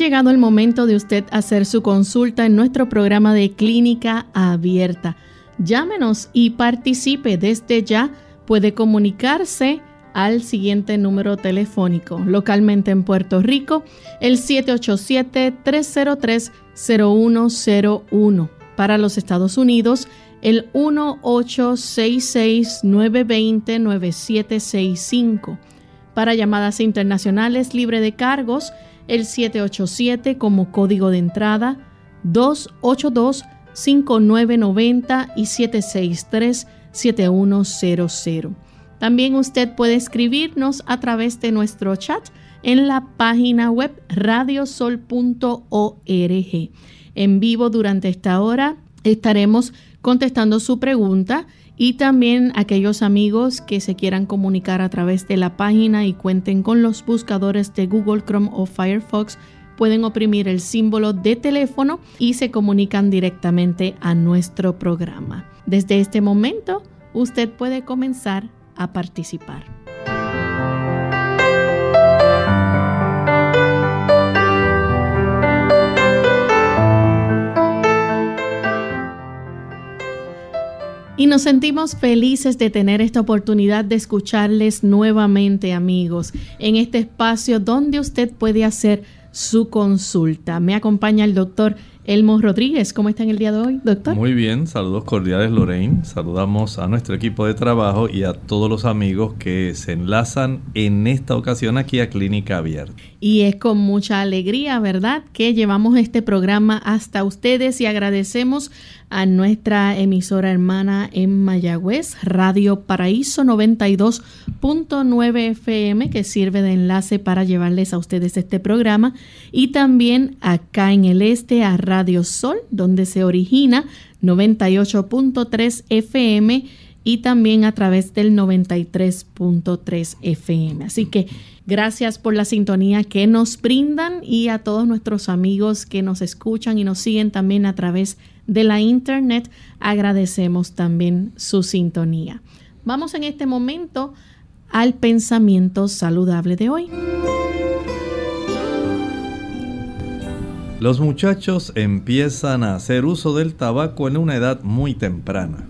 Llegado el momento de usted hacer su consulta en nuestro programa de clínica abierta. Llámenos y participe desde ya. Puede comunicarse al siguiente número telefónico. Localmente en Puerto Rico, el 787-303-0101. Para los Estados Unidos, el 1866-920-9765. Para llamadas internacionales libre de cargos, el 787 como código de entrada, 282-5990 y 763-7100. También usted puede escribirnos a través de nuestro chat en la página web radiosol.org. En vivo durante esta hora estaremos contestando su pregunta y también aquellos amigos que se quieran comunicar a través de la página y cuenten con los buscadores de Google Chrome o Firefox pueden oprimir el símbolo de teléfono y se comunican directamente a nuestro programa. Desde este momento, usted puede comenzar a participar. Y nos sentimos felices de tener esta oportunidad de escucharles nuevamente, amigos, en este espacio donde usted puede hacer su consulta. Me acompaña el doctor Elmo Rodríguez. ¿Cómo está en el día de hoy, doctor? Muy bien, saludos cordiales, Lorraine. Saludamos a nuestro equipo de trabajo y a todos los amigos que se enlazan en esta ocasión aquí a Clínica Abierta. Y es con mucha alegría, ¿verdad?, que llevamos este programa hasta ustedes y agradecemos a nuestra emisora hermana en Mayagüez, Radio Paraíso 92.9 FM, que sirve de enlace para llevarles a ustedes este programa, y también acá en el este a Radio Sol, donde se origina 98.3 FM y también a través del 93.3 FM. Así que gracias por la sintonía que nos brindan y a todos nuestros amigos que nos escuchan y nos siguen también a través de la internet, agradecemos también su sintonía. Vamos en este momento al pensamiento saludable de hoy. Los muchachos empiezan a hacer uso del tabaco en una edad muy temprana.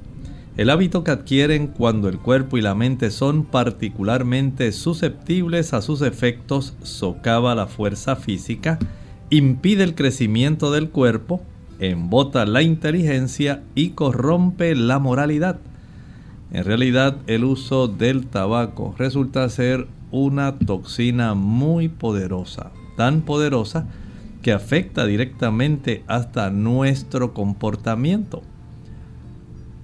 El hábito que adquieren cuando el cuerpo y la mente son particularmente susceptibles a sus efectos socava la fuerza física, impide el crecimiento del cuerpo, embota la inteligencia y corrompe la moralidad. En realidad el uso del tabaco resulta ser una toxina muy poderosa, tan poderosa que afecta directamente hasta nuestro comportamiento.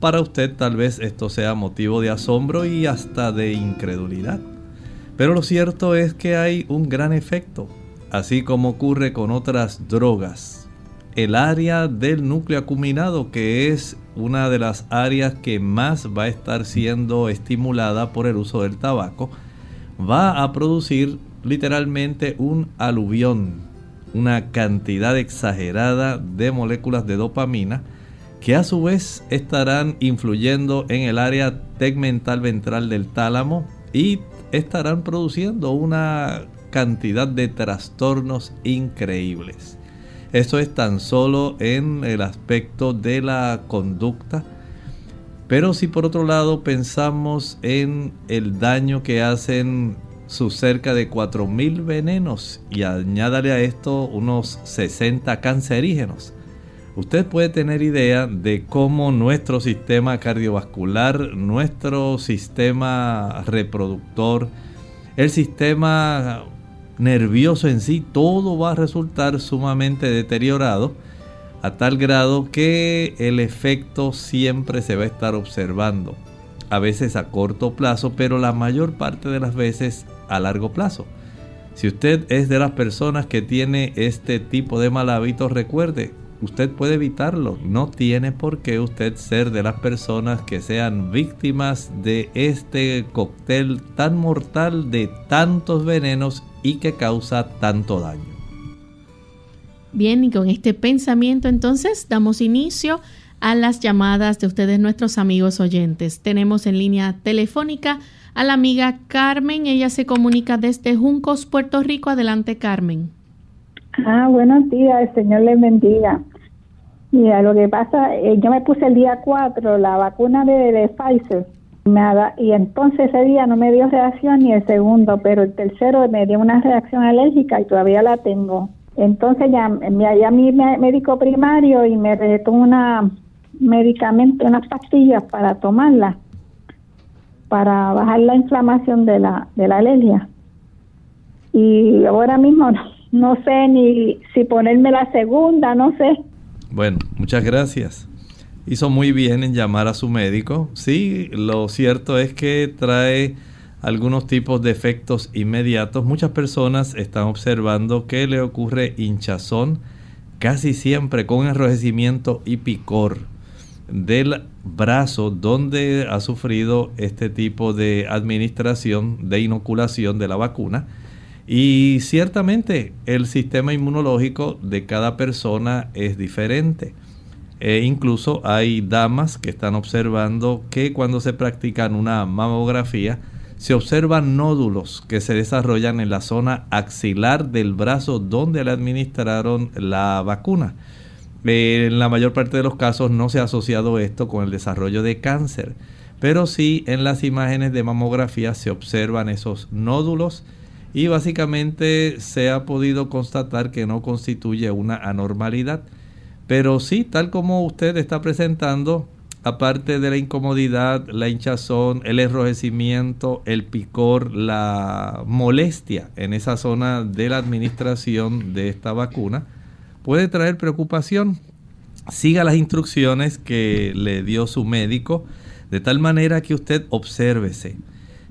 Para usted tal vez esto sea motivo de asombro y hasta de incredulidad. Pero lo cierto es que hay un gran efecto, así como ocurre con otras drogas. El área del núcleo acuminado, que es una de las áreas que más va a estar siendo estimulada por el uso del tabaco, va a producir literalmente un aluvión una cantidad exagerada de moléculas de dopamina que a su vez estarán influyendo en el área tegmental ventral del tálamo y estarán produciendo una cantidad de trastornos increíbles. Esto es tan solo en el aspecto de la conducta, pero si por otro lado pensamos en el daño que hacen sus cerca de 4.000 venenos y añádale a esto unos 60 cancerígenos. Usted puede tener idea de cómo nuestro sistema cardiovascular, nuestro sistema reproductor, el sistema nervioso en sí, todo va a resultar sumamente deteriorado a tal grado que el efecto siempre se va a estar observando. a veces a corto plazo, pero la mayor parte de las veces a largo plazo. Si usted es de las personas que tiene este tipo de mal hábito, recuerde, usted puede evitarlo. No tiene por qué usted ser de las personas que sean víctimas de este cóctel tan mortal de tantos venenos y que causa tanto daño. Bien, y con este pensamiento entonces damos inicio a las llamadas de ustedes, nuestros amigos oyentes. Tenemos en línea telefónica a la amiga Carmen. Ella se comunica desde Juncos, Puerto Rico. Adelante, Carmen. Ah, buenos días, el Señor les bendiga. Mira, lo que pasa, eh, yo me puse el día 4 la vacuna de, Pfizer y entonces ese día no me dio reacción ni el segundo, pero el tercero me dio una reacción alérgica y todavía la tengo. Entonces ya, ya mi médico primario y me recetó una medicamento, unas pastillas para tomarla, para bajar la inflamación de la, de la alergia. Y ahora mismo no, no sé ni si ponerme la segunda, no sé. Bueno, muchas gracias. Hizo muy bien en llamar a su médico. Sí, lo cierto es que trae algunos tipos de efectos inmediatos. Muchas personas están observando que le ocurre hinchazón casi siempre con enrojecimiento y picor del brazo donde ha sufrido este tipo de administración, de inoculación de la vacuna. Y ciertamente el sistema inmunológico de cada persona es diferente. E incluso hay damas que están observando que cuando se practican una mamografía se observan nódulos que se desarrollan en la zona axilar del brazo donde le administraron la vacuna. En la mayor parte de los casos no se ha asociado esto con el desarrollo de cáncer, pero sí en las imágenes de mamografía se observan esos nódulos y básicamente se ha podido constatar que no constituye una anormalidad. Pero sí, tal como usted está presentando, aparte de la incomodidad, la hinchazón, el enrojecimiento, el picor, la molestia en esa zona de la administración de esta vacuna, puede traer preocupación. Siga las instrucciones que le dio su médico, de tal manera que usted obsérvese.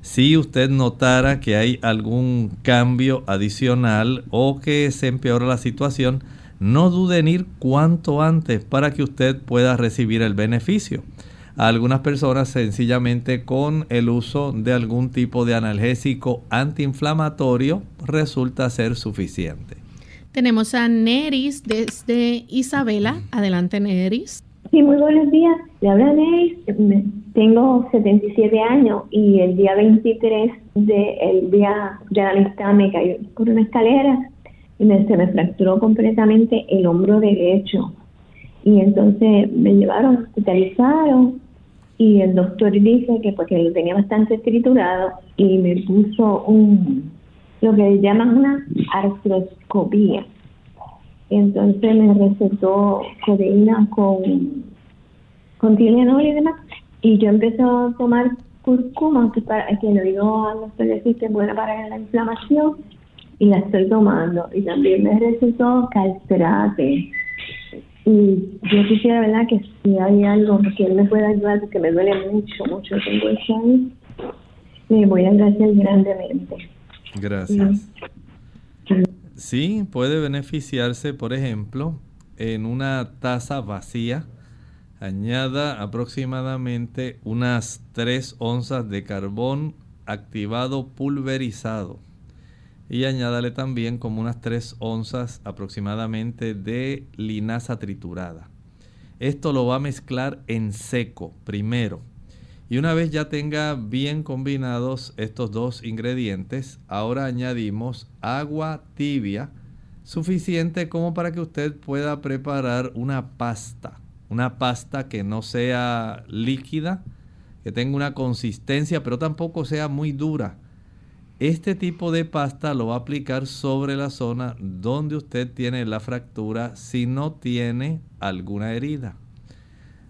Si usted notara que hay algún cambio adicional o que se empeora la situación, no dude en ir cuanto antes para que usted pueda recibir el beneficio. A algunas personas sencillamente con el uso de algún tipo de analgésico antiinflamatorio resulta ser suficiente. Tenemos a Neris desde Isabela. Adelante, Neris. Sí, muy buenos días. Le habla Neris. Tengo 77 años y el día 23 del día de la amistad me caí por una escalera y me, se me fracturó completamente el hombro derecho. Y entonces me llevaron, hospitalizaron y el doctor dice que porque lo tenía bastante triturado y me puso un lo que llaman una artroscopía. Entonces me recetó codeína con, con y demás. Y yo empecé a tomar curcuma, que, para, que le digo a los que es buena para la inflamación, y la estoy tomando. Y también me recetó calcerate. Y yo quisiera, ¿verdad?, que si hay algo que él me pueda ayudar, porque me duele mucho, mucho, tengo eso ahí, me voy a agradecer grandemente. Gracias. Sí, puede beneficiarse, por ejemplo, en una taza vacía. Añada aproximadamente unas 3 onzas de carbón activado pulverizado. Y añádale también como unas 3 onzas aproximadamente de linaza triturada. Esto lo va a mezclar en seco primero y una vez ya tenga bien combinados estos dos ingredientes, ahora añadimos agua tibia suficiente como para que usted pueda preparar una pasta. Una pasta que no sea líquida, que tenga una consistencia, pero tampoco sea muy dura. Este tipo de pasta lo va a aplicar sobre la zona donde usted tiene la fractura si no tiene alguna herida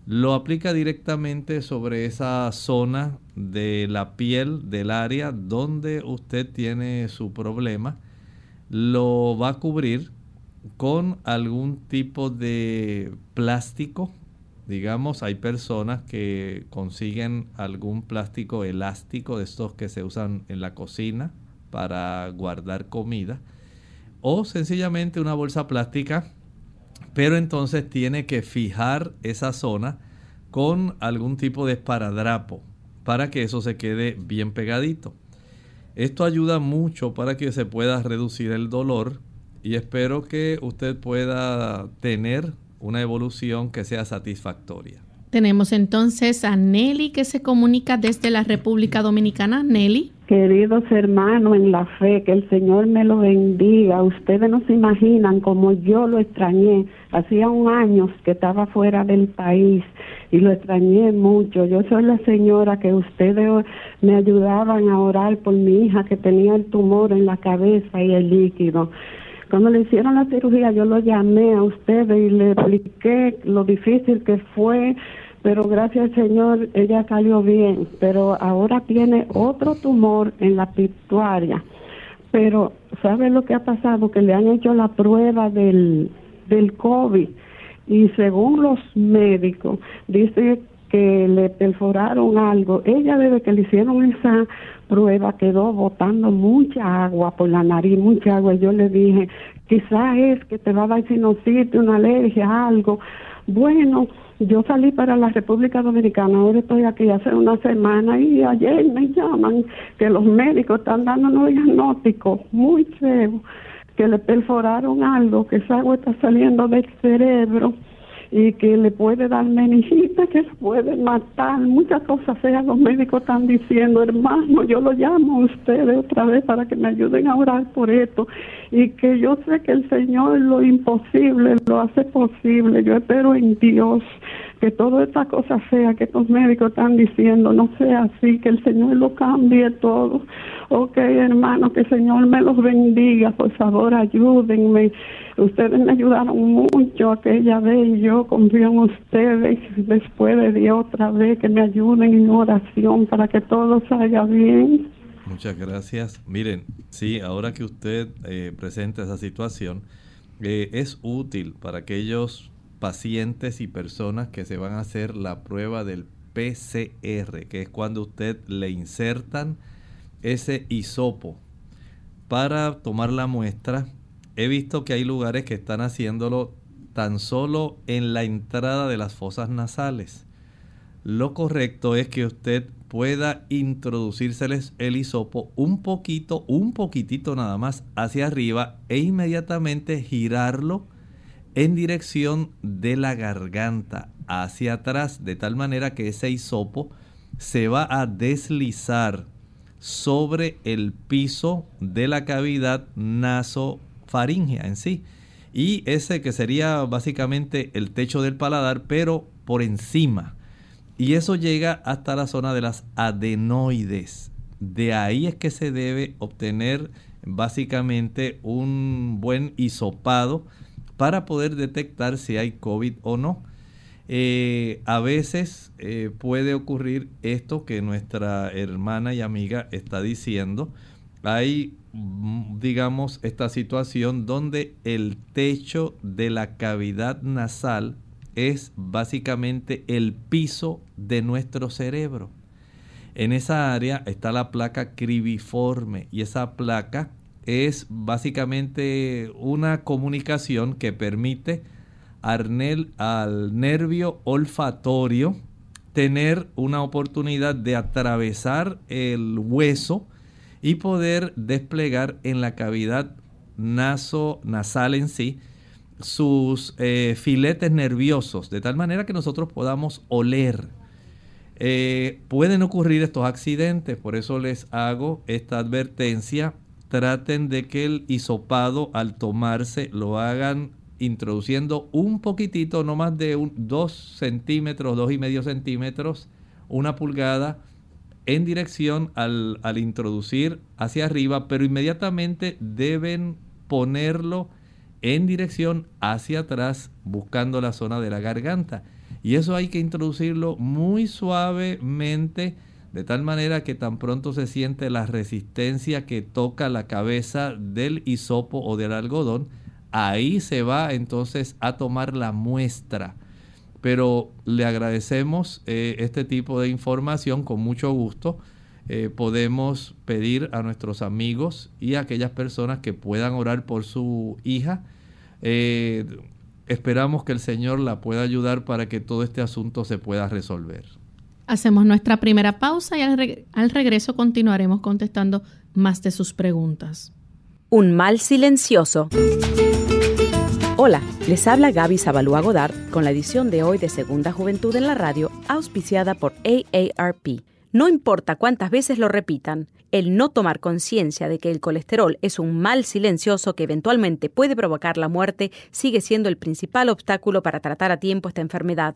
lo aplica directamente sobre esa zona de la piel del área donde usted tiene su problema. Lo va a cubrir con algún tipo de plástico digamos, hay personas que consiguen algún plástico elástico de estos que se usan en la cocina para guardar comida o sencillamente una bolsa plástica, pero entonces tiene que fijar esa zona con algún tipo de esparadrapo para que eso se quede bien pegadito. Esto ayuda mucho para que se pueda reducir el dolor y espero que usted pueda tener una evolución que sea satisfactoria. Tenemos entonces a Nelly que se comunica desde la República Dominicana. Nelly. Queridos hermanos en la fe, que el Señor me lo bendiga. Ustedes no se imaginan cómo yo lo extrañé. Hacía un año que estaba fuera del país y lo extrañé mucho. Yo soy la señora que ustedes me ayudaban a orar por mi hija que tenía el tumor en la cabeza y el líquido. Cuando le hicieron la cirugía, yo lo llamé a ustedes y le expliqué lo difícil que fue, pero gracias Señor ella salió bien. Pero ahora tiene otro tumor en la pituaria. Pero, ¿sabe lo que ha pasado? Que le han hecho la prueba del, del COVID y según los médicos, dice que le perforaron algo. Ella desde que le hicieron esa prueba quedó botando mucha agua por la nariz, mucha agua. Yo le dije, quizás es que te va a dar sinusitis, una alergia, algo. Bueno, yo salí para la República Dominicana, ahora estoy aquí hace una semana y ayer me llaman que los médicos están dando un diagnóstico muy feo, que le perforaron algo, que esa agua está saliendo del cerebro y que le puede dar meningita, que se puede matar, muchas cosas feas. Los médicos están diciendo, hermano, yo lo llamo a ustedes otra vez para que me ayuden a orar por esto y que yo sé que el Señor lo imposible lo hace posible, yo espero en Dios que toda esta cosa sea que estos médicos están diciendo no sea así, que el Señor lo cambie todo. Ok, hermano, que el Señor me los bendiga, por favor, ayúdenme. Ustedes me ayudaron mucho aquella vez y yo confío en ustedes. Después de Dios otra vez que me ayuden en oración para que todo salga bien. Muchas gracias. Miren, sí, ahora que usted eh, presenta esa situación, eh, es útil para aquellos pacientes y personas que se van a hacer la prueba del PCR, que es cuando usted le insertan ese hisopo para tomar la muestra. He visto que hay lugares que están haciéndolo tan solo en la entrada de las fosas nasales. Lo correcto es que usted pueda introducírseles el hisopo un poquito, un poquitito nada más hacia arriba e inmediatamente girarlo en dirección de la garganta hacia atrás, de tal manera que ese hisopo se va a deslizar sobre el piso de la cavidad nasofaringea en sí. Y ese que sería básicamente el techo del paladar, pero por encima. Y eso llega hasta la zona de las adenoides. De ahí es que se debe obtener básicamente un buen hisopado para poder detectar si hay COVID o no. Eh, a veces eh, puede ocurrir esto que nuestra hermana y amiga está diciendo. Hay, mm, digamos, esta situación donde el techo de la cavidad nasal es básicamente el piso de nuestro cerebro. En esa área está la placa cribiforme y esa placa es básicamente una comunicación que permite al nervio olfatorio tener una oportunidad de atravesar el hueso y poder desplegar en la cavidad naso nasal en sí sus eh, filetes nerviosos de tal manera que nosotros podamos oler. Eh, pueden ocurrir estos accidentes, por eso les hago esta advertencia traten de que el hisopado al tomarse lo hagan introduciendo un poquitito, no más de un, 2 centímetros, dos y medio centímetros, una pulgada en dirección al introducir hacia arriba, pero inmediatamente deben ponerlo en dirección hacia atrás buscando la zona de la garganta. Y eso hay que introducirlo muy suavemente de tal manera que tan pronto se siente la resistencia que toca la cabeza del hisopo o del algodón, ahí se va entonces a tomar la muestra. pero le agradecemos eh, este tipo de información con mucho gusto. Eh, podemos pedir a nuestros amigos y a aquellas personas que puedan orar por su hija. Eh, esperamos que el Señor la pueda ayudar para que todo este asunto se pueda resolver. Hacemos nuestra primera pausa y al, regreso continuaremos contestando más de sus preguntas. Un mal silencioso. Hola, les habla Gaby Zabalúa Godard con la edición de hoy de Segunda Juventud en la Radio, auspiciada por AARP. No importa cuántas veces lo repitan, el no tomar conciencia de que el colesterol es un mal silencioso que eventualmente puede provocar la muerte sigue siendo el principal obstáculo para tratar a tiempo esta enfermedad.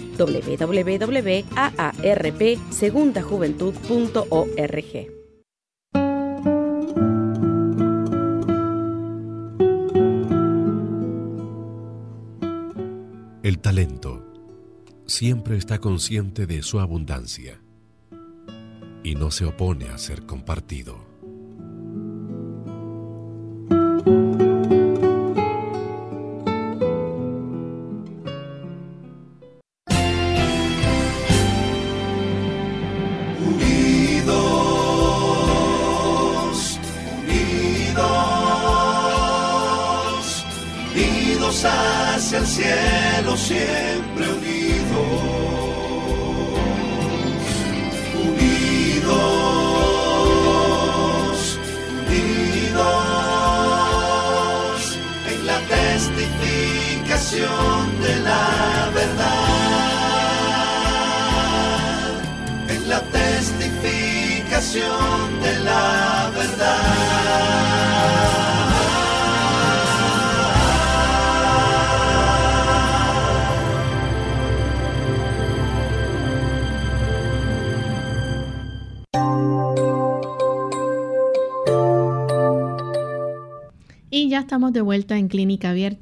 www.aarpsegundajuventud.org. El talento siempre está consciente de su abundancia y no se opone a ser compartido.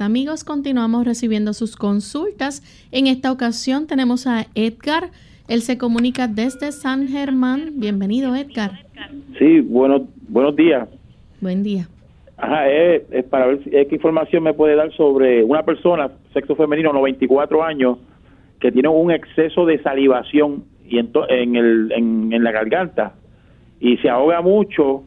Amigos, continuamos recibiendo sus consultas. En esta ocasión tenemos a Edgar. Él se comunica desde San Germán. Bienvenido, Edgar. Sí, bueno, buenos días. Buen día. Ajá, es, para ver qué información me puede dar sobre una persona, sexo femenino, 94 años, que tiene un exceso de salivación y en, en, el, en, en la garganta y se ahoga mucho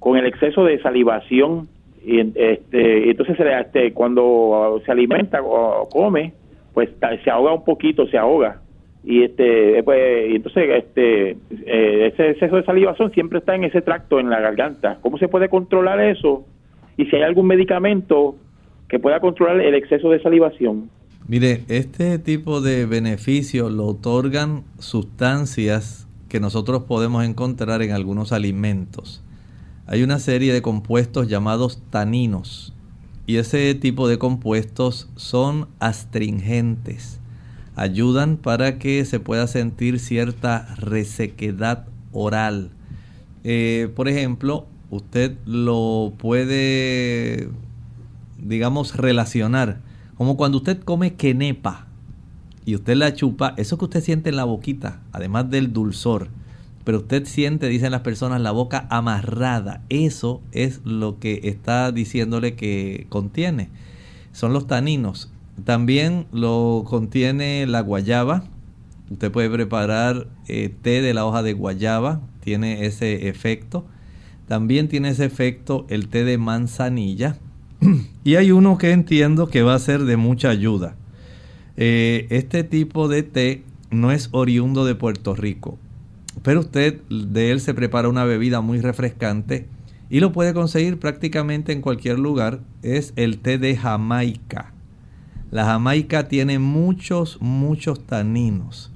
con el exceso de salivación y este entonces este, cuando se alimenta o come pues se ahoga un poquito se ahoga. Y este pues y entonces este eh, ese exceso de salivación siempre está en ese tracto en la garganta. Cómo se puede controlar eso y si hay algún medicamento que pueda controlar el exceso de salivación. Mire este tipo de beneficios lo otorgan sustancias que nosotros podemos encontrar en algunos alimentos hay una serie de compuestos llamados taninos y ese tipo de compuestos son astringentes. Ayudan para que se pueda sentir cierta resequedad oral. Eh, por ejemplo, usted lo puede, digamos, relacionar como cuando usted come quenepa y usted la chupa, eso que usted siente en la boquita, además del dulzor, pero usted siente, dicen las personas, la boca amarrada. Eso es lo que está diciéndole que contiene. Son los taninos. También lo contiene la guayaba. Usted puede preparar eh, té de la hoja de guayaba, tiene ese efecto. También tiene ese efecto el té de manzanilla. y hay uno que entiendo que va a ser de mucha ayuda. Eh, este tipo de té no es oriundo de Puerto Rico, pero usted de él se prepara una bebida muy refrescante y lo puede conseguir prácticamente en cualquier lugar. Es el té de Jamaica. La Jamaica tiene muchos, muchos taninos.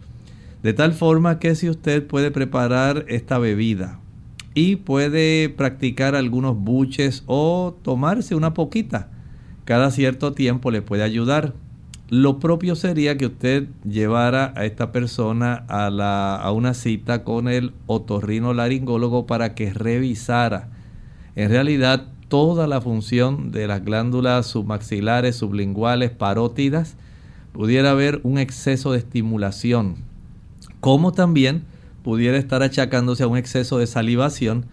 De tal forma que si usted puede preparar esta bebida y puede practicar algunos buches o tomarse una poquita, cada cierto tiempo le puede ayudar. Lo propio sería que usted llevara a esta persona a, la, a una cita con el otorrino laringólogo para que revisara. En realidad toda la función de las glándulas submaxilares, sublinguales, parótidas, pudiera haber un exceso de estimulación como también pudiera estar achacándose a un exceso de salivación,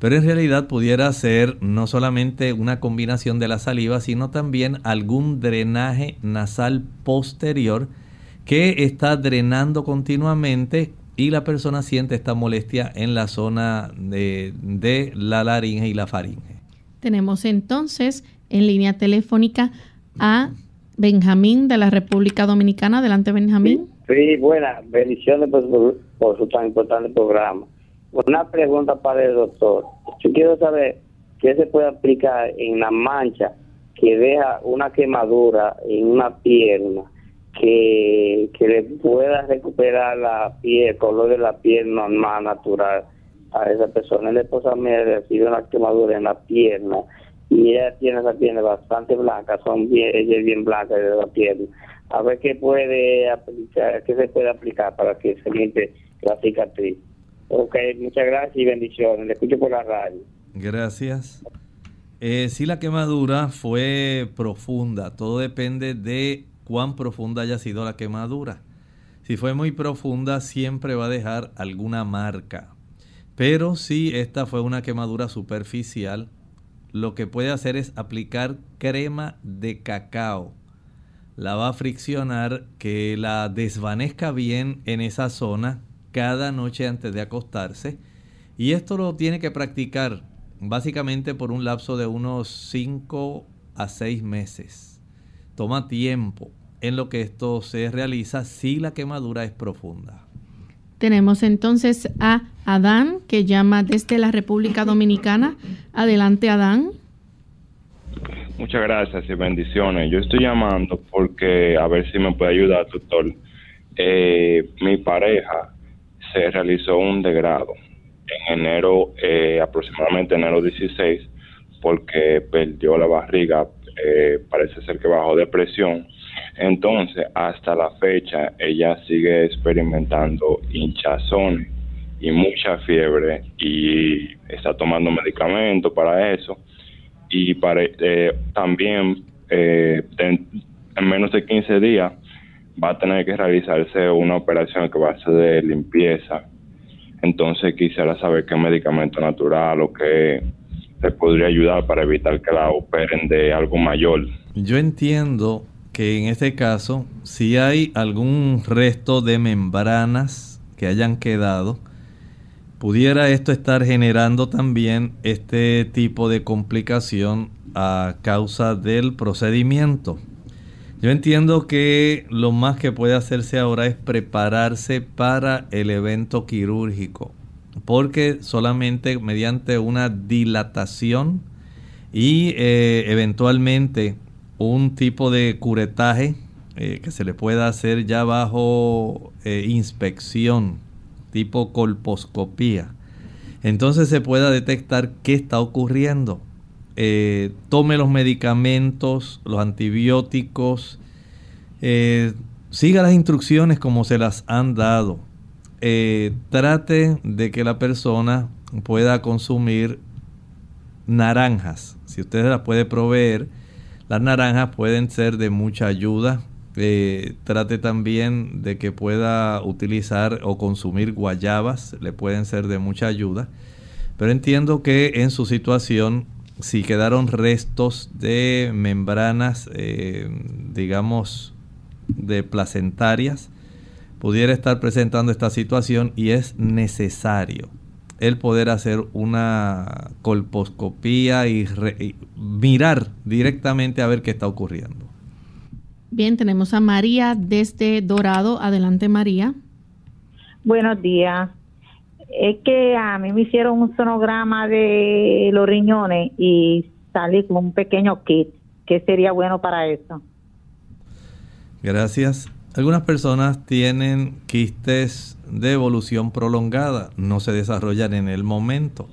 pero en realidad pudiera ser no solamente una combinación de la saliva, sino también algún drenaje nasal posterior que está drenando continuamente y la persona siente esta molestia en la zona de, de la laringe y la faringe. Tenemos entonces en línea telefónica a Benjamín de la República Dominicana. Adelante, Benjamín. Sí, buenas. Bendiciones por, su tan importante programa. Una pregunta para el doctor. Yo quiero saber qué se puede aplicar en la mancha que deja una quemadura en una pierna que, que le pueda recuperar la piel, el color de la piel normal, natural a esa persona. La esposa me recibe una quemadura en la pierna y ella tiene esa pierna bastante blanca, son bien, ella es bien blanca de la pierna a ver qué puede aplicar, qué se puede aplicar para que se limpie la cicatriz. Ok, muchas gracias y bendiciones. Le escucho por la radio. Gracias. Eh, si la quemadura fue profunda, todo depende de cuán profunda haya sido la quemadura. Si fue muy profunda, siempre va a dejar alguna marca. Pero si esta fue una quemadura superficial, lo que puede hacer es aplicar crema de cacao la va a friccionar, que la desvanezca bien en esa zona cada noche antes de acostarse. Y esto lo tiene que practicar básicamente por un lapso de unos 5 a 6 meses. Toma tiempo en lo que esto se realiza si la quemadura es profunda. Tenemos entonces a Adán que llama desde la República Dominicana. Adelante, Adán. Muchas gracias y bendiciones. Yo estoy llamando porque a ver si me puede ayudar, doctor. Eh, mi pareja se realizó un degrado en enero, eh, aproximadamente enero 16, porque perdió la barriga, eh, parece ser que bajó de presión. Entonces, hasta la fecha, ella sigue experimentando hinchazón y mucha fiebre y está tomando medicamentos para eso y para, eh, también eh, en, menos de 15 días va a tener que realizarse una operación que va a ser de limpieza. Entonces quisiera saber qué medicamento natural o qué le podría ayudar para evitar que la operen de algo mayor. Yo entiendo que en este caso, si hay algún resto de membranas que hayan quedado, pudiera esto estar generando también este tipo de complicación a causa del procedimiento. Yo entiendo que lo más que puede hacerse ahora es prepararse para el evento quirúrgico, porque solamente mediante una dilatación y eh, eventualmente un tipo de curetaje eh, que se le pueda hacer ya bajo eh, inspección tipo colposcopía. Entonces se pueda detectar qué está ocurriendo. Eh, tome los medicamentos, los antibióticos, eh, siga las instrucciones como se las han dado. Eh, trate de que la persona pueda consumir naranjas. Si usted las puede proveer, las naranjas pueden ser de mucha ayuda trate también de que pueda utilizar o consumir guayabas, le pueden ser de mucha ayuda. Pero entiendo que en su situación, si quedaron restos de membranas, eh, digamos, de placentarias, pudiera estar presentando esta situación y es necesario, el poder hacer una colposcopía y, y mirar directamente a ver qué está ocurriendo. Bien, tenemos a María desde Dorado. Adelante, María. Buenos días. Es que a mí me hicieron un sonograma de los riñones y salí con un pequeño kit. ¿Qué sería bueno para eso? Gracias. Algunas personas tienen quistes de evolución prolongada, no se desarrollan en el momento.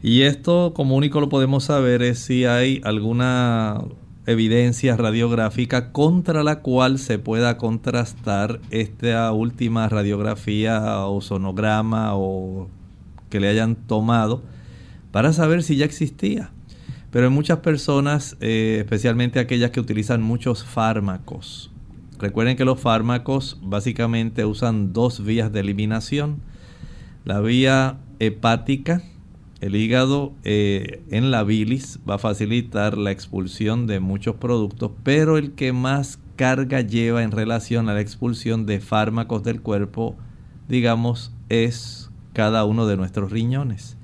Y esto como único lo podemos saber es si hay alguna evidencia radiográfica contra la cual se pueda contrastar esta última radiografía o sonograma o que le hayan tomado para saber si ya existía. Pero en muchas personas, eh, especialmente aquellas que utilizan muchos fármacos, recuerden que los fármacos básicamente usan dos vías de eliminación. La vía hepática, el hígado eh, en la bilis va a facilitar la expulsión de muchos productos, pero el que más carga lleva en relación a la expulsión de fármacos del cuerpo, digamos, es cada uno de nuestros riñones.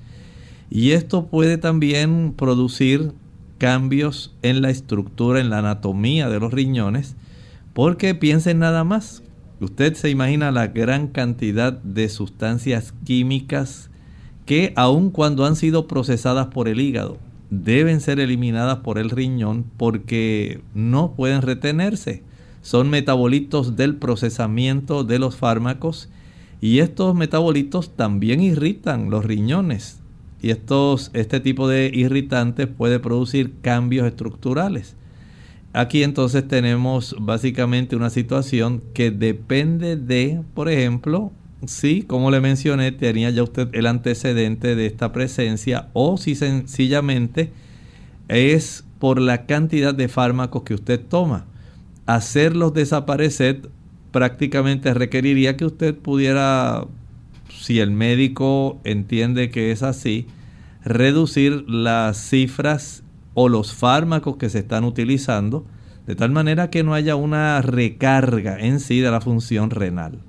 Y esto puede también producir cambios en la estructura, en la anatomía de los riñones, porque piensen nada más. Usted se imagina la gran cantidad de sustancias químicas que aun cuando han sido procesadas por el hígado, deben ser eliminadas por el riñón porque no pueden retenerse. Son metabolitos del procesamiento de los fármacos y estos metabolitos también irritan los riñones y estos, este tipo de irritantes puede producir cambios estructurales. Aquí entonces tenemos básicamente una situación que depende de, por ejemplo, si, como le mencioné, tenía ya usted el antecedente de esta presencia o si sencillamente es por la cantidad de fármacos que usted toma. Hacerlos desaparecer prácticamente requeriría que usted pudiera si el médico entiende que es así, reducir las cifras o los fármacos que se están utilizando, de tal manera que no haya una recarga en sí de la función renal.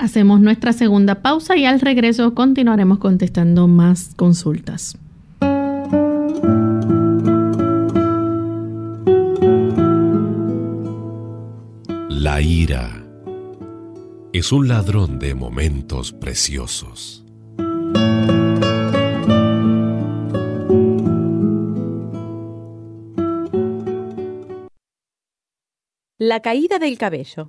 Hacemos nuestra segunda pausa y al regreso continuaremos contestando más consultas. La ira es un ladrón de momentos preciosos. La caída del cabello.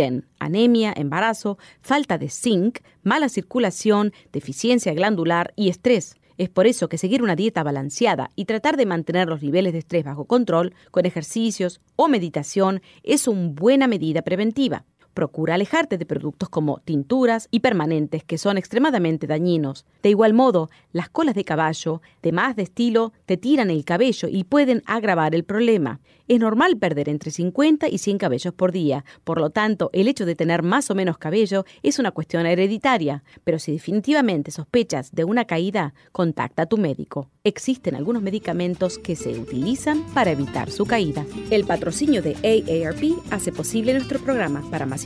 en anemia, embarazo, falta de zinc, mala circulación, deficiencia glandular y estrés. Es por eso que seguir una dieta balanceada y tratar de mantener los niveles de estrés bajo control con ejercicios o meditación es una buena medida preventiva. Procura alejarte de productos como tinturas y permanentes que son extremadamente dañinos. De igual modo, las colas de caballo, de más de estilo, te tiran el cabello y pueden agravar el problema. Es normal perder entre 50 y 100 cabellos por día, por lo tanto, el hecho de tener más o menos cabello es una cuestión hereditaria, pero si definitivamente sospechas de una caída, contacta a tu médico. Existen algunos medicamentos que se utilizan para evitar su caída. El patrocinio de AARP hace posible nuestro programa. Para más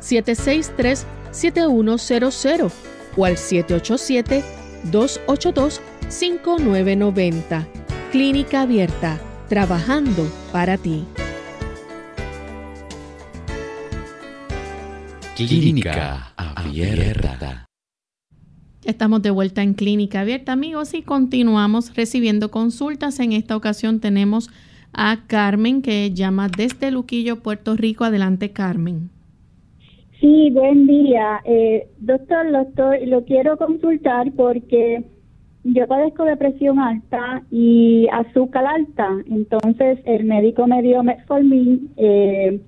763-7100 o al 787-282-5990. Clínica Abierta, trabajando para ti. Clínica Abierta. Estamos de vuelta en Clínica Abierta, amigos, y continuamos recibiendo consultas. En esta ocasión tenemos a Carmen que llama desde Luquillo, Puerto Rico. Adelante, Carmen. Sí, buen día. Eh, doctor, lo, lo quiero consultar porque yo padezco de presión alta y azúcar alta. Entonces, el médico me dio metformin eh,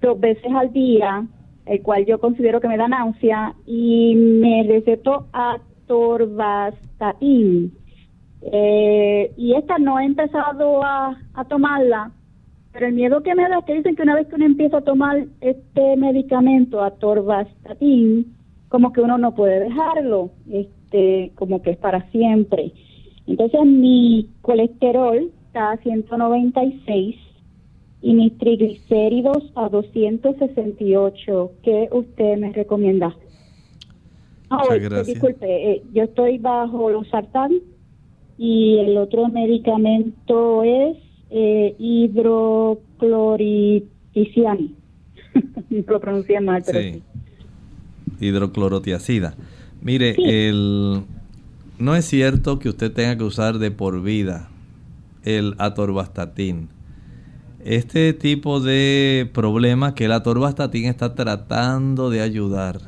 dos veces al día, el cual yo considero que me da náusea, y me recetó atorvastatin. Eh, y esta no he empezado a tomarla, pero el miedo que me da es que dicen que una vez que uno empieza a tomar este medicamento, atorvastatin, como que uno no puede dejarlo, este, como que es para siempre. Entonces mi colesterol está a 196 y mis triglicéridos a 268. ¿Qué usted me recomienda? Ah, disculpe, eh, yo estoy bajo los sartán y el otro medicamento es eh. Lo pronuncié mal, pero sí. Hidroclorotiacida. Mire, el, no es cierto que usted tenga que usar de por vida el atorvastatin. Este tipo de problema que el atorvastatin está tratando de ayudar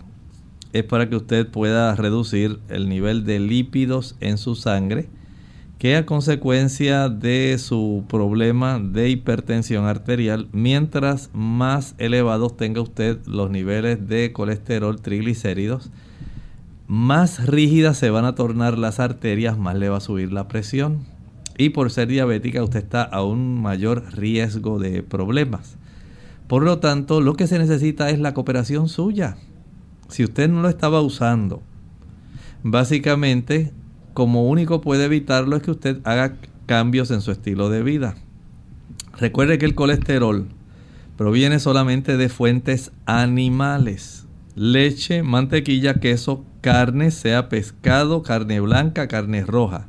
es para que usted pueda reducir el nivel de lípidos en su sangre que a consecuencia de su problema de hipertensión arterial, mientras más elevados tenga usted los niveles de colesterol, triglicéridos, más rígidas se van a tornar las arterias, más le va a subir la presión. Y por ser diabética usted está a un mayor riesgo de problemas. Por lo tanto, lo que se necesita es la cooperación suya. Si usted no lo estaba usando, básicamente como único puede evitarlo es que usted haga cambios en su estilo de vida. Recuerde que el colesterol proviene solamente de fuentes animales. Leche, mantequilla, queso, carne, sea pescado, carne blanca, carne roja.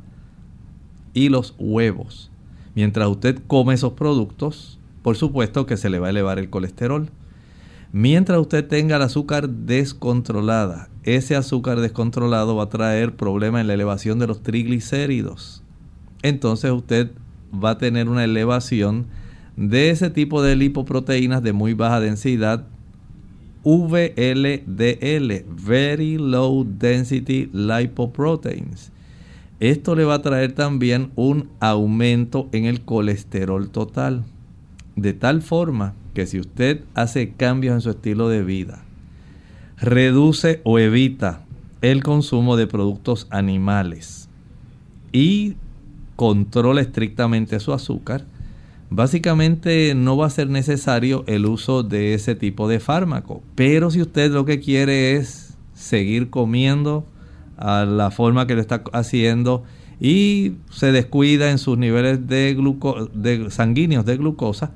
Y los huevos. Mientras usted come esos productos, por supuesto que se le va a elevar el colesterol. Mientras usted tenga el azúcar descontrolada, ese azúcar descontrolado va a traer problemas en la elevación de los triglicéridos. Entonces usted va a tener una elevación de ese tipo de lipoproteínas de muy baja densidad, VLDL, Very Low Density Lipoproteins. Esto le va a traer también un aumento en el colesterol total. De tal forma que si usted hace cambios en su estilo de vida, reduce o evita el consumo de productos animales y controla estrictamente su azúcar, básicamente no va a ser necesario el uso de ese tipo de fármaco. Pero si usted lo que quiere es seguir comiendo a la forma que lo está haciendo y se descuida en sus niveles de, de sanguíneos de glucosa,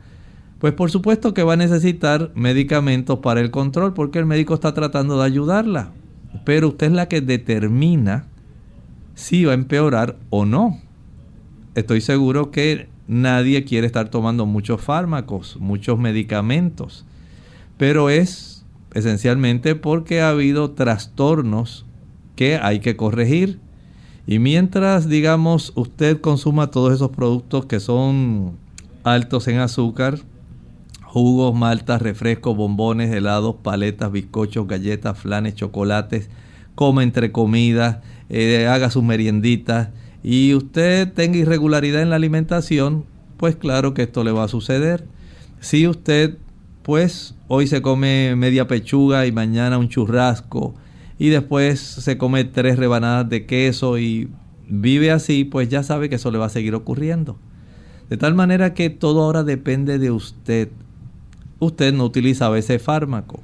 pues por supuesto que va a necesitar medicamentos para el control porque el médico está tratando de ayudarla. Pero usted es la que determina si va a empeorar o no. Estoy seguro que nadie quiere estar tomando muchos fármacos, muchos medicamentos. Pero es esencialmente porque ha habido trastornos que hay que corregir. Y mientras, digamos, usted consuma todos esos productos que son altos en azúcar, jugos, maltas, refrescos, bombones, helados, paletas, bizcochos, galletas, flanes, chocolates, come entre comidas, eh, haga sus merienditas y usted tenga irregularidad en la alimentación, pues claro que esto le va a suceder. Si usted pues hoy se come media pechuga y mañana un churrasco y después se come tres rebanadas de queso y vive así, pues ya sabe que eso le va a seguir ocurriendo. De tal manera que todo ahora depende de usted usted no utilizaba ese fármaco.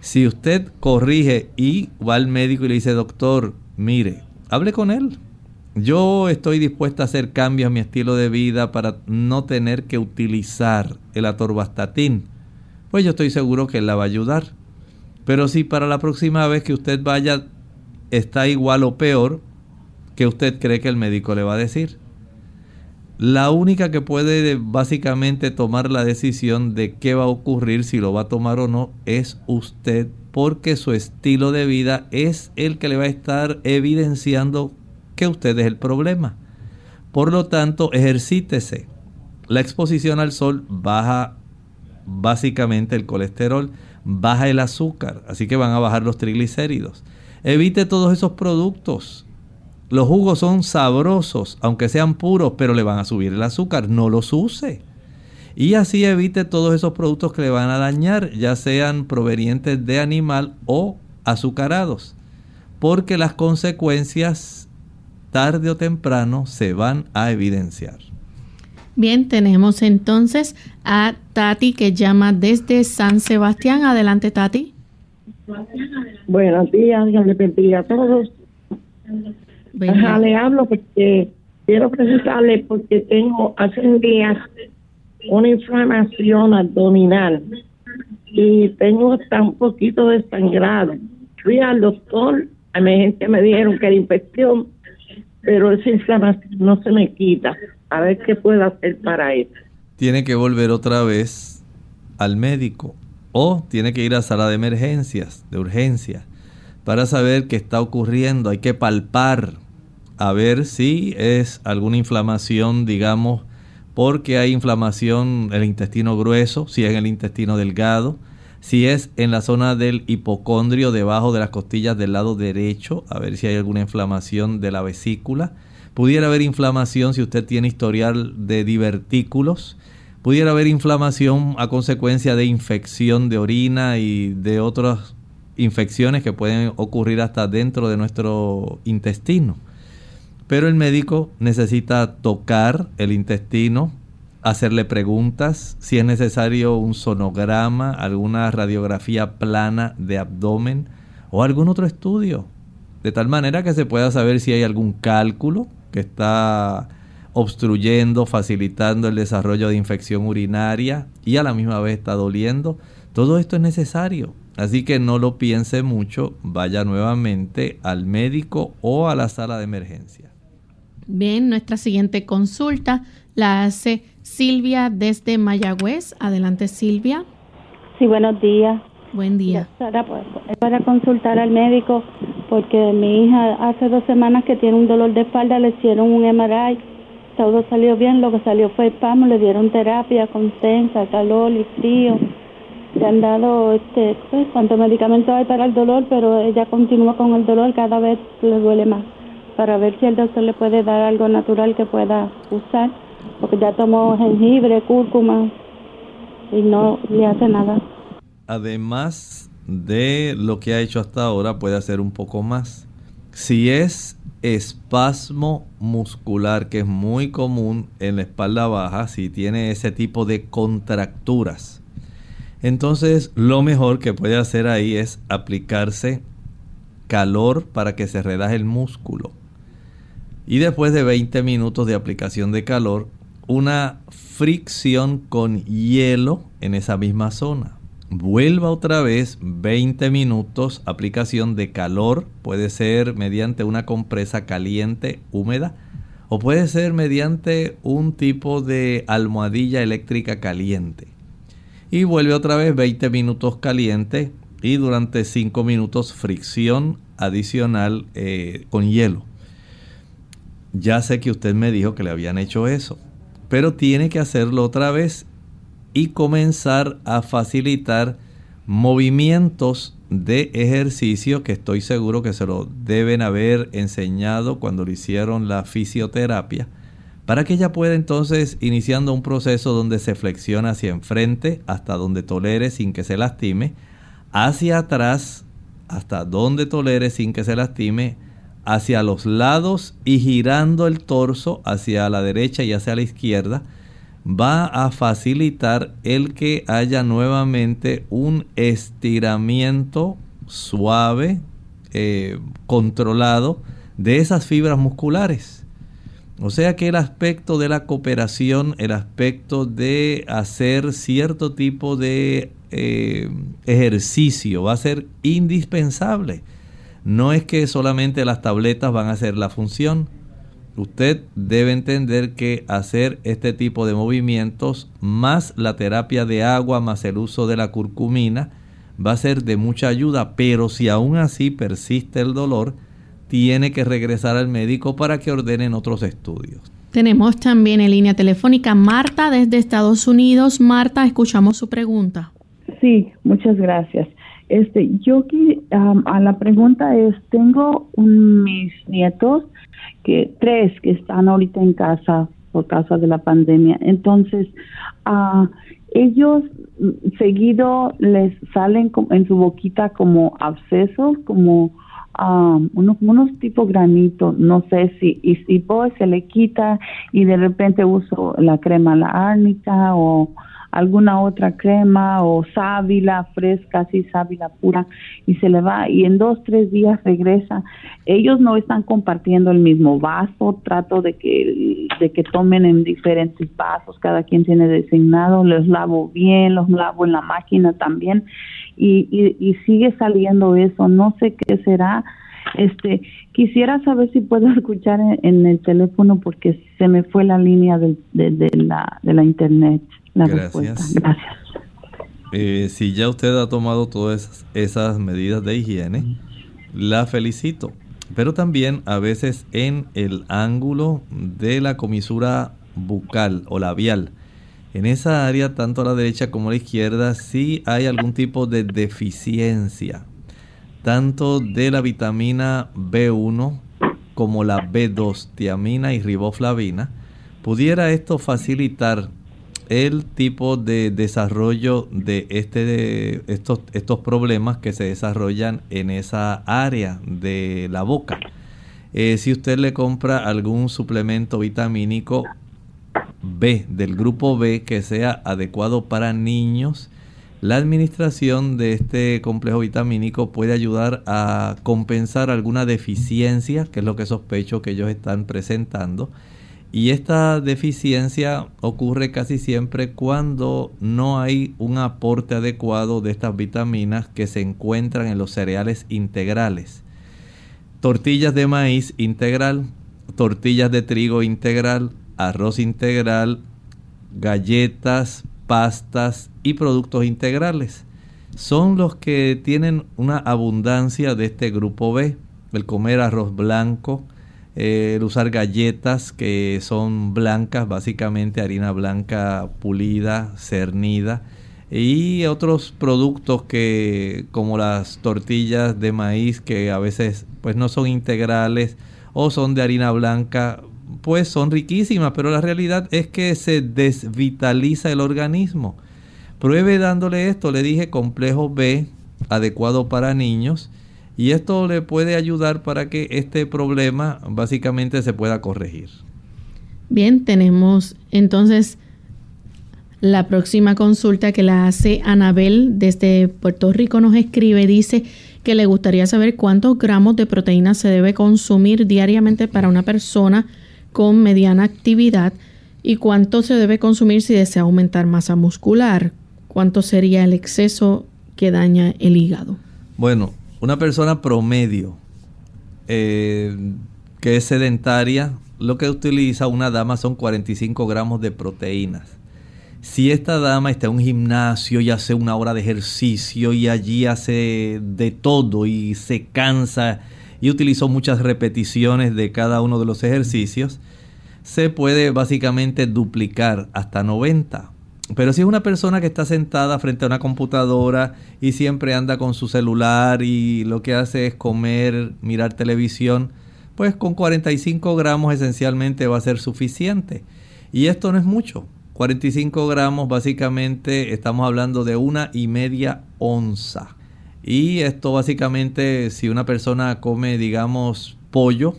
Si usted corrige y va al médico y le dice, doctor, mire, hable con él. Yo estoy dispuesta a hacer cambios a mi estilo de vida para no tener que utilizar el atorvastatin. Pues yo estoy seguro que él la va a ayudar. Pero si para la próxima vez que usted vaya está igual o peor, que usted cree que el médico le va a decir? La única que puede básicamente tomar la decisión de qué va a ocurrir, si lo va a tomar o no, es usted porque su estilo de vida es el que le va a estar evidenciando que usted es el problema. Por lo tanto, ejercítese. La exposición al sol baja básicamente el colesterol, baja el azúcar, así que van a bajar los triglicéridos. Evite todos esos productos. Los jugos son sabrosos, aunque sean puros, pero le van a subir el azúcar. No los use. Y así evite todos esos productos que le van a dañar, ya sean provenientes de animal o azucarados. Porque las consecuencias tarde o temprano se van a evidenciar. Bien, tenemos entonces a Tati que llama desde San Sebastián. Adelante, Tati. Buenos días, Dios les bendiga a todos. Le hablo porque quiero precisarle porque tengo hace días una inflamación abdominal y tengo hasta un poquito de sangrado. Fui al doctor, a emergencia me dijeron que era infección pero esa inflamación no se me quita. A ver qué puedo hacer para eso. Tiene que volver otra vez al médico o tiene que ir a sala de emergencias, de urgencia, para saber qué está ocurriendo. Hay que palpar a ver si es alguna inflamación, digamos, porque hay inflamación en el intestino grueso, si es en el intestino delgado, si es en la zona del hipocondrio debajo de las costillas del lado derecho, a ver si hay alguna inflamación de la vesícula. Pudiera haber inflamación si usted tiene historial de divertículos. Pudiera haber inflamación a consecuencia de infección de orina y de otras infecciones que pueden ocurrir hasta dentro de nuestro intestino. Pero el médico necesita tocar el intestino, hacerle preguntas, si es necesario un sonograma, alguna radiografía plana de abdomen o algún otro estudio, de tal manera que se pueda saber si hay algún cálculo que está obstruyendo, facilitando el desarrollo de infección urinaria y a la misma vez está doliendo. Todo esto es necesario. Así que no lo piense mucho, vaya nuevamente al médico o a la sala de emergencia. Bien, nuestra siguiente consulta la hace Silvia desde Mayagüez. Adelante, Silvia. Sí, buenos días. Buen día. Para, para consultar al médico porque mi hija hace dos semanas que tiene un dolor de espalda, le hicieron un MRI, todo salió bien, lo que salió fue espasmo, le dieron terapia con tensa, calor y frío. Le han dado este, pues, cuánto medicamento hay para el dolor, pero ella continúa con el dolor, cada vez le duele más, para ver si el doctor le puede dar algo natural que pueda usar porque ya tomó jengibre, cúrcuma y no le hace nada. Además de lo que ha hecho hasta ahora, puede hacer un poco más. Si es espasmo muscular, que es muy común en la espalda baja, si tiene ese tipo de contracturas, entonces lo mejor que puede hacer ahí es aplicarse calor para que se relaje el músculo. Y después de 20 minutos de aplicación de calor, una fricción con hielo en esa misma zona. Vuelva otra vez 20 minutos, aplicación de calor, puede ser mediante una compresa caliente, húmeda, o puede ser mediante un tipo de almohadilla eléctrica caliente. Y vuelve otra vez 20 minutos caliente y durante 5 minutos fricción adicional eh, con hielo. Ya sé que usted me dijo que le habían hecho eso pero tiene que hacerlo otra vez y comenzar a facilitar movimientos de ejercicio que estoy seguro que se lo deben haber enseñado cuando le hicieron la fisioterapia para que ella pueda entonces iniciando un proceso donde se flexiona hacia enfrente hasta donde tolere sin que se lastime, hacia atrás hasta donde tolere sin que se lastime, hacia los lados y girando el torso hacia la derecha y hacia la izquierda, va a facilitar el que haya nuevamente un estiramiento suave, eh, controlado de esas fibras musculares. O sea que el aspecto de la cooperación, el aspecto de hacer cierto tipo de eh, ejercicio va a ser indispensable no es que solamente las tabletas van a hacer la función. Usted debe entender que hacer este tipo de movimientos más la terapia de agua más el uso de la curcumina va a ser de mucha ayuda, pero si aún así persiste el dolor, tiene que regresar al médico para que ordenen otros estudios. Tenemos también en línea telefónica Marta desde Estados Unidos. Marta, escuchamos su pregunta. Sí, muchas gracias. Este, yo a la pregunta es, tengo mis nietos que tres que están ahorita en casa por causa de la pandemia. Entonces, a ellos mm, seguido les salen en su boquita como abscesos, como unos, unos tipo granitos, no sé si, y si pues se le quita y de repente uso la crema la árnica o alguna otra crema o sábila fresca, así sábila pura, y se le va, y en dos, tres días regresa. Ellos no están compartiendo el mismo vaso, trato de que, de que tomen en diferentes vasos, cada quien tiene designado, los lavo bien, los lavo en la máquina también, y, y, sigue saliendo eso, no sé qué será. Este, quisiera saber si puedo escuchar en, el teléfono porque se me fue la línea de, de la, de la internet. Gracias. Eh, si ya usted ha tomado todas esas, medidas de higiene, la felicito. Pero también a veces en el ángulo de la comisura bucal o labial, en esa área, tanto a la derecha como a la izquierda, sí hay algún tipo de deficiencia, tanto de la vitamina B1 como la B2, tiamina y riboflavina. Pudiera esto facilitar el tipo de desarrollo de, este, estos, estos problemas que se desarrollan en esa área de la boca. Eh, si usted le compra algún suplemento vitamínico B, del grupo B, que sea adecuado para niños, la administración de este complejo vitamínico puede ayudar a compensar alguna deficiencia, que es lo que sospecho que ellos están presentando y esta deficiencia ocurre casi siempre cuando no hay un aporte adecuado de estas vitaminas que se encuentran en los cereales integrales. Tortillas de maíz integral, tortillas de trigo integral, arroz integral, galletas, pastas y productos integrales. Son los que tienen una abundancia de este grupo B. El comer arroz blanco, el usar galletas que son blancas, básicamente harina blanca pulida, cernida, y otros productos que como las tortillas de maíz que a veces pues no son integrales o son de harina blanca, pues son riquísimas, pero la realidad es que se desvitaliza el organismo. Pruebe dándole esto, le dije complejo B, adecuado para niños, y esto le puede ayudar para que este problema básicamente se pueda corregir. Bien, tenemos entonces la próxima consulta que la hace Anabel desde Puerto Rico nos escribe, dice que le gustaría saber cuántos gramos de proteína se debe consumir diariamente para una persona con mediana actividad y cuánto se debe consumir si desea aumentar masa muscular, cuánto sería el exceso que daña el hígado. Bueno, una persona promedio eh, que es sedentaria, lo que utiliza una dama son 45 gramos de proteínas. Si esta dama está en un gimnasio y hace una hora de ejercicio y allí hace de todo y se cansa y utilizó muchas repeticiones de cada uno de los ejercicios, se puede básicamente duplicar hasta 90 pero si es una persona que está sentada frente a una computadora y siempre anda con su celular y lo que hace es comer, mirar televisión, pues con 45 gramos esencialmente va a ser suficiente. Y esto no es mucho. 45 gramos básicamente estamos hablando de una y media onza. Y esto básicamente si una persona come digamos pollo,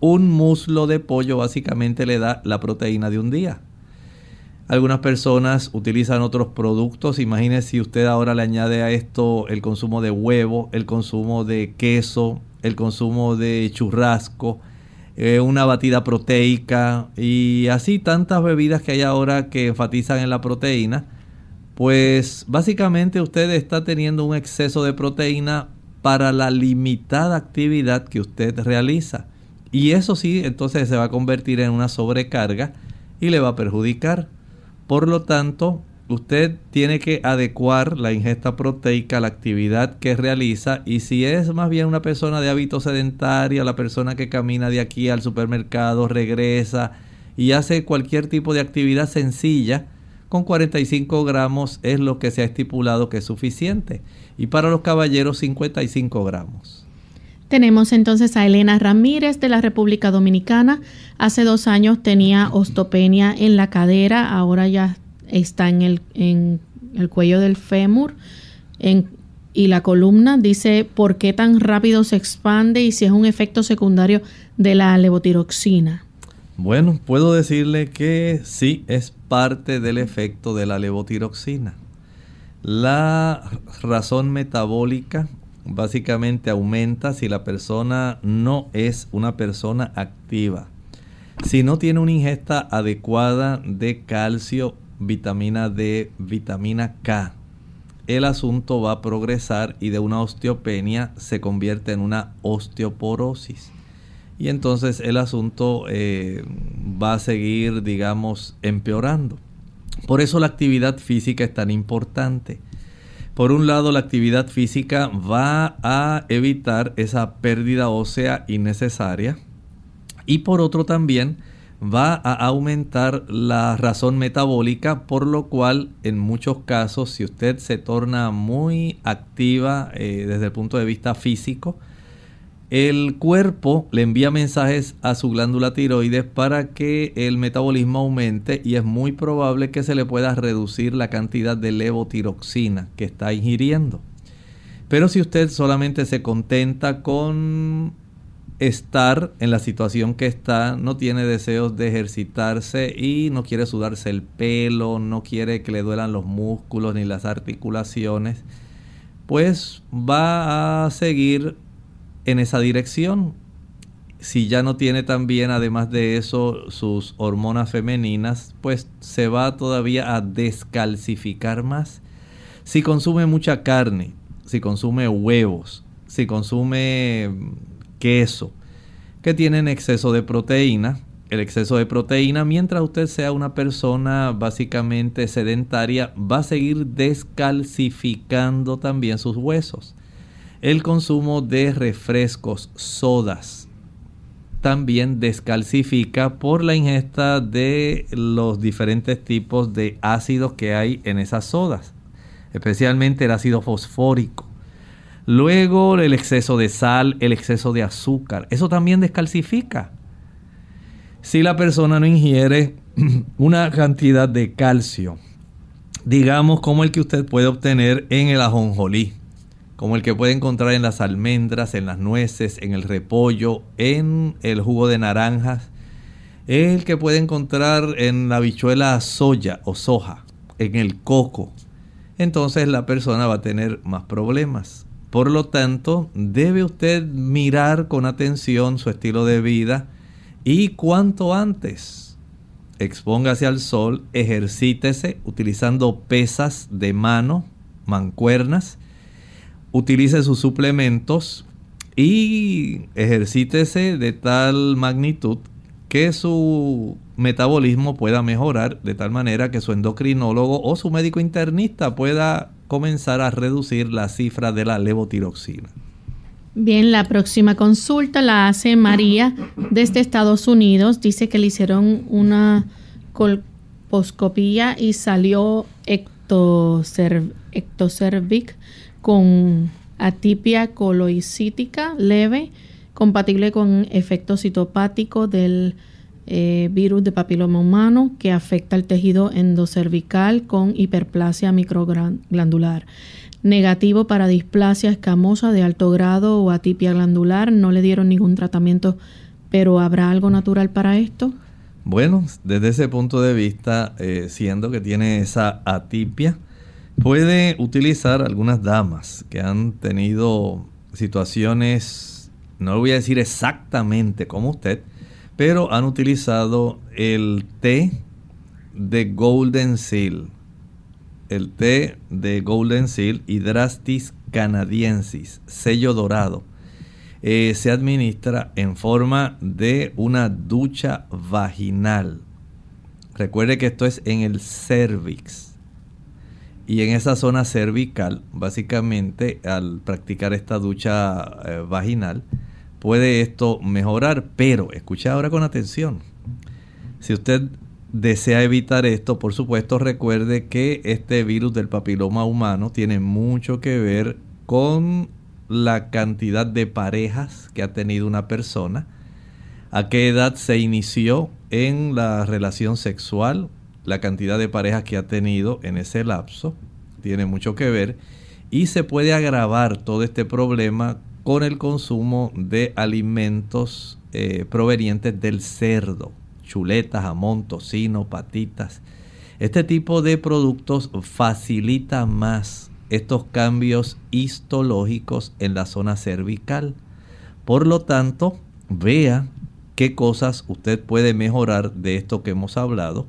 un muslo de pollo básicamente le da la proteína de un día. Algunas personas utilizan otros productos. Imagínese si usted ahora le añade a esto el consumo de huevo, el consumo de queso, el consumo de churrasco, eh, una batida proteica y así tantas bebidas que hay ahora que enfatizan en la proteína. Pues básicamente usted está teniendo un exceso de proteína para la limitada actividad que usted realiza. Y eso sí, entonces se va a convertir en una sobrecarga y le va a perjudicar. Por lo tanto, usted tiene que adecuar la ingesta proteica a la actividad que realiza y si es más bien una persona de hábito sedentaria, la persona que camina de aquí al supermercado, regresa y hace cualquier tipo de actividad sencilla, con 45 gramos es lo que se ha estipulado que es suficiente. Y para los caballeros 55 gramos. Tenemos entonces a Elena Ramírez de la República Dominicana. Hace dos años tenía ostopenia en la cadera, ahora ya está en el, en el cuello del fémur y la columna. Dice por qué tan rápido se expande y si es un efecto secundario de la levotiroxina. Bueno, puedo decirle que sí es parte del efecto de la levotiroxina. La razón metabólica básicamente aumenta si la persona no es una persona activa. Si no tiene una ingesta adecuada de calcio, vitamina D, vitamina K, el asunto va a progresar y de una osteopenia se convierte en una osteoporosis y entonces el asunto eh, va a seguir, digamos, empeorando. Por eso la actividad física es tan importante. Por un lado, la actividad física va a evitar esa pérdida ósea innecesaria y por otro también va a aumentar la razón metabólica, por lo cual en muchos casos, si usted se torna muy activa eh, desde el punto de vista físico, el cuerpo le envía mensajes a su glándula tiroides para que el metabolismo aumente y es muy probable que se le pueda reducir la cantidad de levotiroxina que está ingiriendo. Pero si usted solamente se contenta con estar en la situación que está, no tiene deseos de ejercitarse y no quiere sudarse el pelo, no quiere que le duelan los músculos ni las articulaciones, pues va a seguir en esa dirección. Si ya no tiene también, además de eso, sus hormonas femeninas, pues se va todavía a descalcificar más. Si consume mucha carne, si consume huevos, si consume queso, que tienen exceso de proteína, el exceso de proteína, mientras usted sea una persona básicamente sedentaria, va a seguir descalcificando también sus huesos. El consumo de refrescos, sodas, también descalcifica por la ingesta de los diferentes tipos de ácidos que hay en esas sodas, especialmente el ácido fosfórico. Luego el exceso de sal, el exceso de azúcar, eso también descalcifica. Si la persona no ingiere una cantidad de calcio, digamos como el que usted puede obtener en el ajonjolí, como el que puede encontrar en las almendras, en las nueces, en el repollo, en el jugo de naranjas, el que puede encontrar en la bichuela soya o soja, en el coco. Entonces la persona va a tener más problemas. Por lo tanto, debe usted mirar con atención su estilo de vida y cuanto antes expóngase al sol, ejercítese utilizando pesas de mano, mancuernas, utilice sus suplementos y ejercítese de tal magnitud que su metabolismo pueda mejorar de tal manera que su endocrinólogo o su médico internista pueda comenzar a reducir la cifra de la levotiroxina. Bien, la próxima consulta la hace María desde Estados Unidos. Dice que le hicieron una colposcopía y salió ectocervic con atipia coloicítica leve, compatible con efecto citopático del eh, virus de papiloma humano que afecta el tejido endocervical con hiperplasia microglandular. Negativo para displasia escamosa de alto grado o atipia glandular. No le dieron ningún tratamiento, pero ¿habrá algo natural para esto? Bueno, desde ese punto de vista, eh, siendo que tiene esa atipia, puede utilizar algunas damas que han tenido situaciones, no lo voy a decir exactamente como usted, pero han utilizado el té de Golden Seal. El té de Golden Seal Hydrastis canadiensis, sello dorado. Eh, se administra en forma de una ducha vaginal. Recuerde que esto es en el cervix Y en esa zona cervical, básicamente, al practicar esta ducha eh, vaginal, puede esto mejorar. Pero, escucha ahora con atención. Si usted desea evitar esto, por supuesto, recuerde que este virus del papiloma humano tiene mucho que ver con la cantidad de parejas que ha tenido una persona, a qué edad se inició en la relación sexual, la cantidad de parejas que ha tenido en ese lapso, tiene mucho que ver, y se puede agravar todo este problema con el consumo de alimentos eh, provenientes del cerdo, chuletas, jamón, tocino, patitas. Este tipo de productos facilita más estos cambios histológicos en la zona cervical. Por lo tanto, vea qué cosas usted puede mejorar de esto que hemos hablado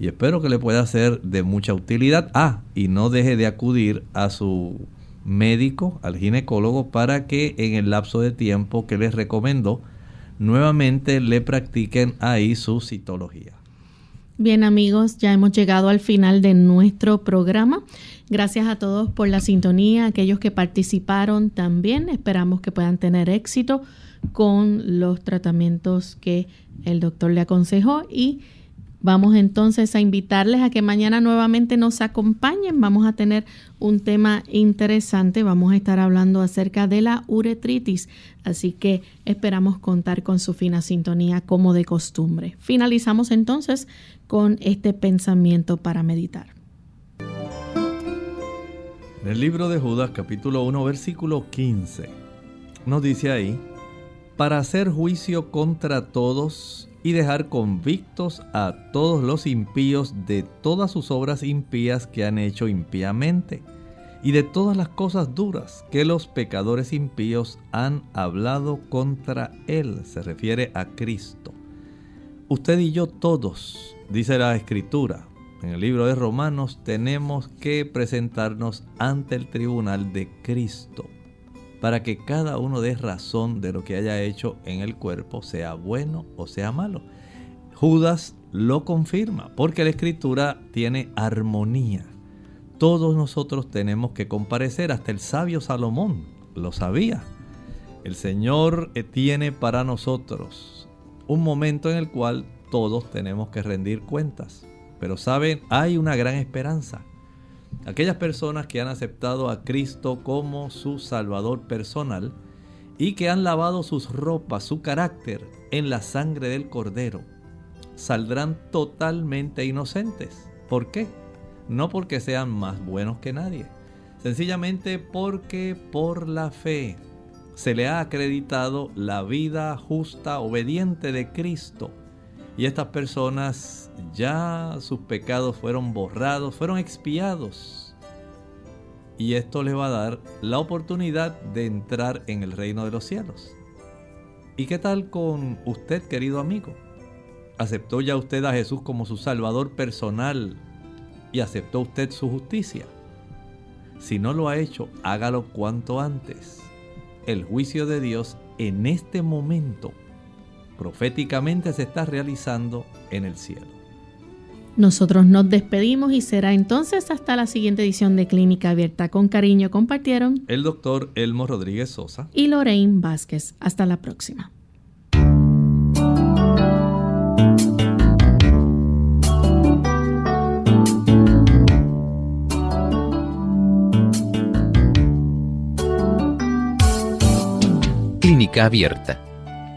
y espero que le pueda ser de mucha utilidad. Ah, y no deje de acudir a su médico, al ginecólogo, para que en el lapso de tiempo que les recomendó, nuevamente le practiquen ahí su citología. Bien amigos, ya hemos llegado al final de nuestro programa. Gracias a todos por la sintonía, aquellos que participaron también. Esperamos que puedan tener éxito con los tratamientos que el doctor le aconsejó y Vamos entonces a invitarles a que mañana nuevamente nos acompañen. Vamos a tener un tema interesante. Vamos a estar hablando acerca de la uretritis. Así que esperamos contar con su fina sintonía como de costumbre. Finalizamos entonces con este pensamiento para meditar. En el libro de Judas capítulo 1 versículo 15 nos dice ahí, para hacer juicio contra todos y dejar convictos a todos los impíos de todas sus obras impías que han hecho impíamente, y de todas las cosas duras que los pecadores impíos han hablado contra Él. Se refiere a Cristo. Usted y yo todos, dice la Escritura, en el libro de Romanos, tenemos que presentarnos ante el tribunal de Cristo para que cada uno dé razón de lo que haya hecho en el cuerpo, sea bueno o sea malo. Judas lo confirma, porque la escritura tiene armonía. Todos nosotros tenemos que comparecer, hasta el sabio Salomón lo sabía. El Señor tiene para nosotros un momento en el cual todos tenemos que rendir cuentas. Pero saben, hay una gran esperanza aquellas personas que han aceptado a Cristo como su Salvador personal y que han lavado sus ropas, su carácter en la sangre del Cordero, saldrán totalmente inocentes. ¿Por qué? No porque sean más buenos que nadie, sencillamente porque por la fe se le ha acreditado la vida justa, obediente de Cristo. Y estas personas ya sus pecados fueron borrados, fueron expiados. Y esto le va a dar la oportunidad de entrar en el reino de los cielos. ¿Y qué tal con usted, querido amigo? ¿Aceptó ya usted a Jesús como su Salvador personal y aceptó usted su justicia? Si no lo ha hecho, hágalo cuanto antes. El juicio de Dios en este momento proféticamente se está realizando en el cielo. Nosotros nos despedimos y será entonces hasta la siguiente edición de Clínica Abierta. Con cariño compartieron el doctor Elmo Rodríguez Sosa y Lorraine Vázquez. Hasta la próxima. Clínica Abierta.